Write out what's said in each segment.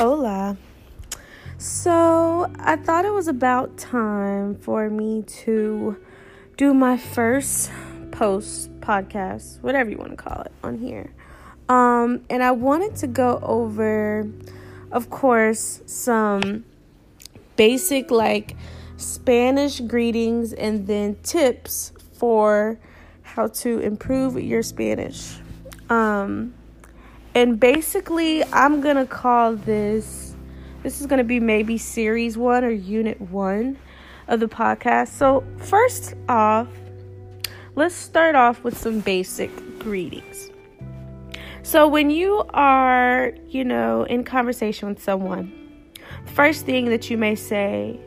Hola. So, I thought it was about time for me to do my first post podcast, whatever you want to call it, on here. Um, and I wanted to go over, of course, some basic like Spanish greetings and then tips for how to improve your Spanish. Um, and basically, I'm gonna call this. This is gonna be maybe series one or unit one of the podcast. So, first off, let's start off with some basic greetings. So, when you are, you know, in conversation with someone, the first thing that you may say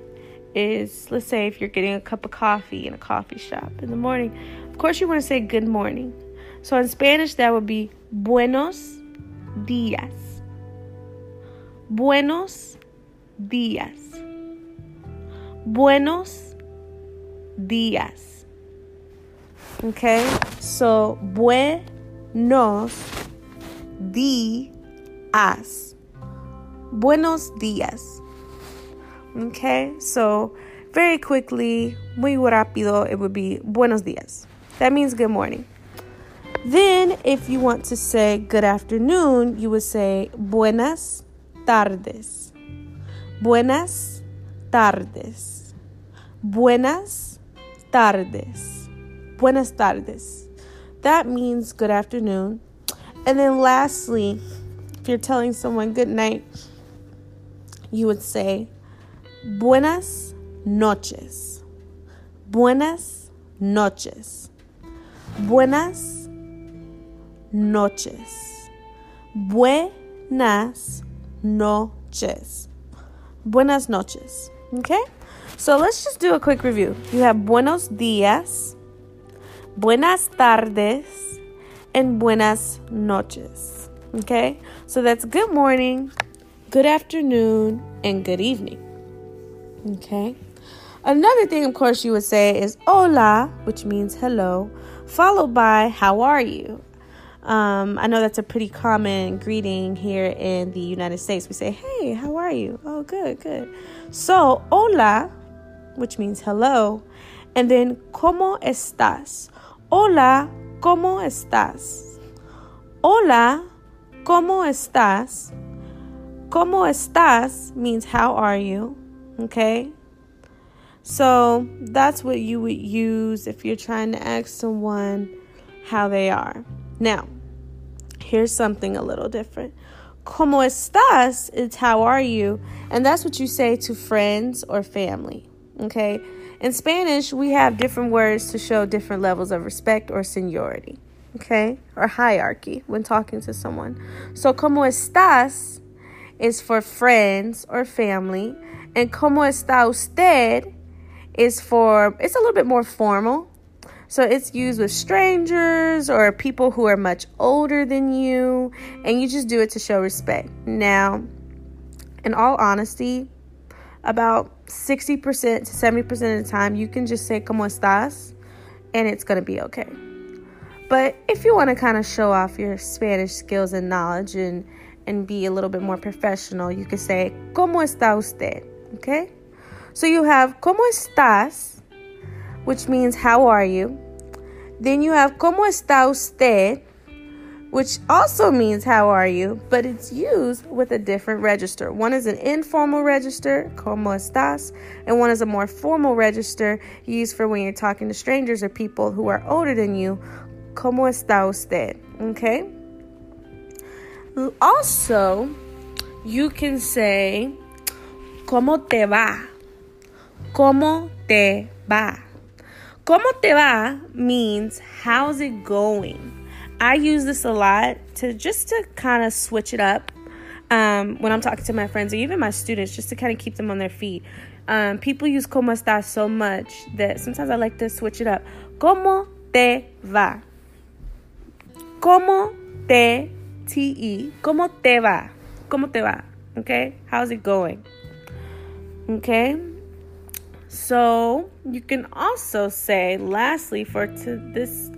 is let's say if you're getting a cup of coffee in a coffee shop in the morning, of course, you want to say good morning. So, in Spanish, that would be buenos días. Buenos días. Buenos días. Okay, so buenos días. Buenos días. Okay, so very quickly, muy rápido, it would be buenos días. That means good morning. Then, if you want to say good afternoon, you would say buenas tardes. Buenas tardes. Buenas tardes. Buenas tardes. That means good afternoon. And then, lastly, if you're telling someone good night, you would say buenas noches. Buenas noches. Buenas noches. Buenas noches. Buenas noches. Okay? So let's just do a quick review. You have buenos días, buenas tardes, and buenas noches. Okay? So that's good morning, good afternoon, and good evening. Okay? Another thing, of course, you would say is hola, which means hello, followed by how are you? Um, I know that's a pretty common greeting here in the United States. We say, Hey, how are you? Oh, good, good. So, hola, which means hello, and then, ¿Cómo estás? Hola, ¿cómo estás? Hola, ¿cómo estás? ¿Cómo estás means how are you? Okay? So, that's what you would use if you're trying to ask someone how they are. Now, here's something a little different. ¿Cómo estás? It's how are you? And that's what you say to friends or family. Okay? In Spanish, we have different words to show different levels of respect or seniority. Okay? Or hierarchy when talking to someone. So, ¿cómo estás? is for friends or family. And ¿cómo está usted? is for, it's a little bit more formal. So it's used with strangers or people who are much older than you, and you just do it to show respect. Now, in all honesty, about 60% to 70% of the time, you can just say, ¿Cómo estás? and it's going to be okay. But if you want to kind of show off your Spanish skills and knowledge and, and be a little bit more professional, you can say, ¿Cómo está usted? Okay? So you have, ¿Cómo estás? Which means how are you? Then you have ¿Cómo está usted? which also means how are you, but it's used with a different register. One is an informal register, ¿Cómo estás? And one is a more formal register used for when you're talking to strangers or people who are older than you. ¿Cómo está usted? Okay? Also, you can say ¿Cómo te va? ¿Cómo te va? ¿Cómo te va means how's it going? I use this a lot to just to kind of switch it up um, when I'm talking to my friends or even my students, just to kind of keep them on their feet. Um, people use ¿Cómo estás so much that sometimes I like to switch it up. ¿Cómo te va? ¿Cómo te te? ¿Cómo te va? ¿Cómo te va? Okay, how's it going? Okay. So you can also say, lastly, for to this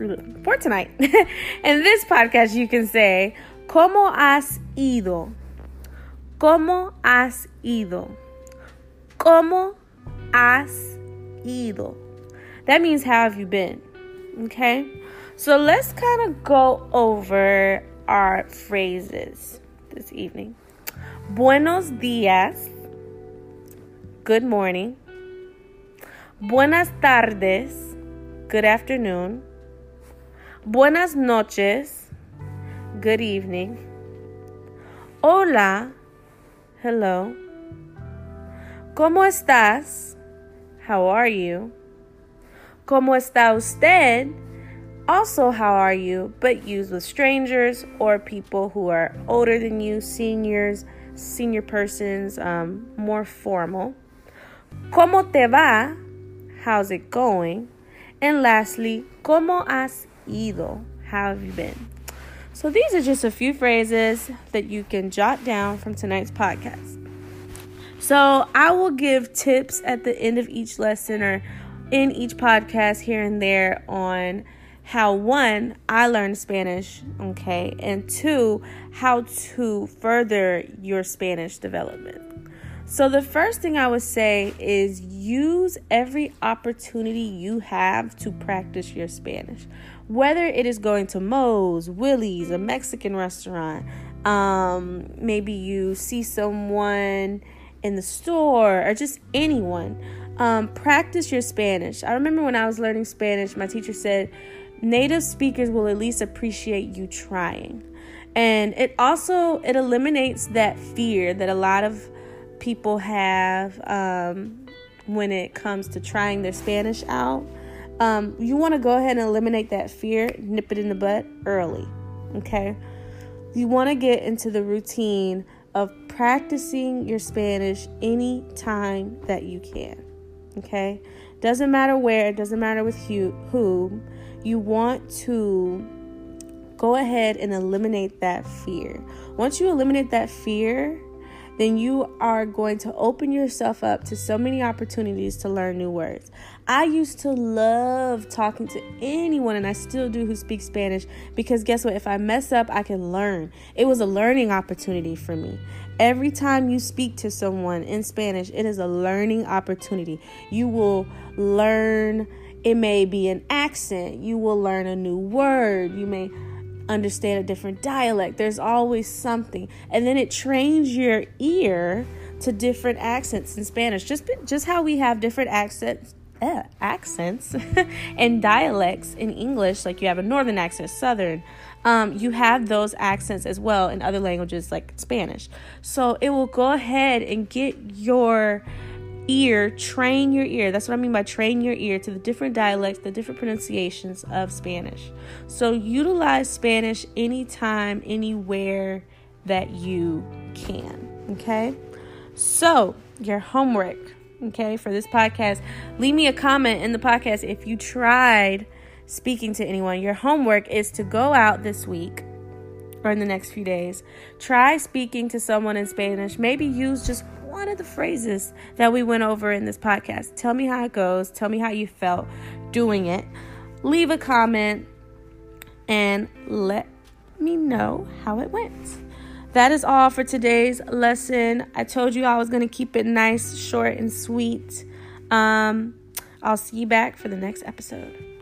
for tonight, in this podcast, you can say, "Cómo has ido? ¿Cómo has ido? ¿Cómo has ido? That means how have you been? Okay? So let's kind of go over our phrases this evening. Buenos días. Good morning. Buenas tardes. Good afternoon. Buenas noches. Good evening. Hola. Hello. ¿Cómo estás? How are you? ¿Cómo está usted? Also, how are you? But used with strangers or people who are older than you, seniors, senior persons, um, more formal. ¿Cómo te va? How's it going? And lastly, ¿Cómo has ido? How have you been? So these are just a few phrases that you can jot down from tonight's podcast. So I will give tips at the end of each lesson or in each podcast here and there on how one, I learned Spanish, okay, and two, how to further your Spanish development. So, the first thing I would say is use every opportunity you have to practice your Spanish. Whether it is going to Moe's, Willie's, a Mexican restaurant, um, maybe you see someone in the store, or just anyone. Um, practice your Spanish. I remember when I was learning Spanish, my teacher said, native speakers will at least appreciate you trying. And it also it eliminates that fear that a lot of people have um, when it comes to trying their Spanish out. Um, you want to go ahead and eliminate that fear, nip it in the butt early. Okay, you want to get into the routine of practicing your Spanish any time that you can. Okay, doesn't matter where, it doesn't matter with who, who you want to go ahead and eliminate that fear. Once you eliminate that fear, then you are going to open yourself up to so many opportunities to learn new words. I used to love talking to anyone, and I still do, who speaks Spanish because guess what? If I mess up, I can learn. It was a learning opportunity for me. Every time you speak to someone in Spanish, it is a learning opportunity. You will learn, it may be an accent, you will learn a new word, you may understand a different dialect. There's always something. And then it trains your ear to different accents in Spanish. Just just how we have different accents uh, accents and dialects in English, like you have a northern accent, southern. Um, you have those accents as well in other languages like Spanish. So it will go ahead and get your ear, train your ear. That's what I mean by train your ear to the different dialects, the different pronunciations of Spanish. So utilize Spanish anytime, anywhere that you can. Okay? So, your homework, okay, for this podcast, leave me a comment in the podcast if you tried speaking to anyone. Your homework is to go out this week or in the next few days. Try speaking to someone in Spanish. Maybe use just one of the phrases that we went over in this podcast. Tell me how it goes. Tell me how you felt doing it. Leave a comment and let me know how it went. That is all for today's lesson. I told you I was going to keep it nice, short, and sweet. Um, I'll see you back for the next episode.